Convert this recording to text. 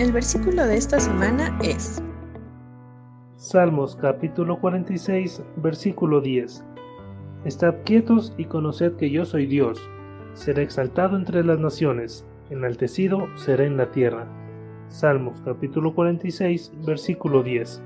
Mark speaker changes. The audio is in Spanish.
Speaker 1: El versículo de esta semana es
Speaker 2: Salmos capítulo 46, versículo 10. Estad quietos y conoced que yo soy Dios. Seré exaltado entre las naciones, enaltecido seré en la tierra. Salmos capítulo 46, versículo 10.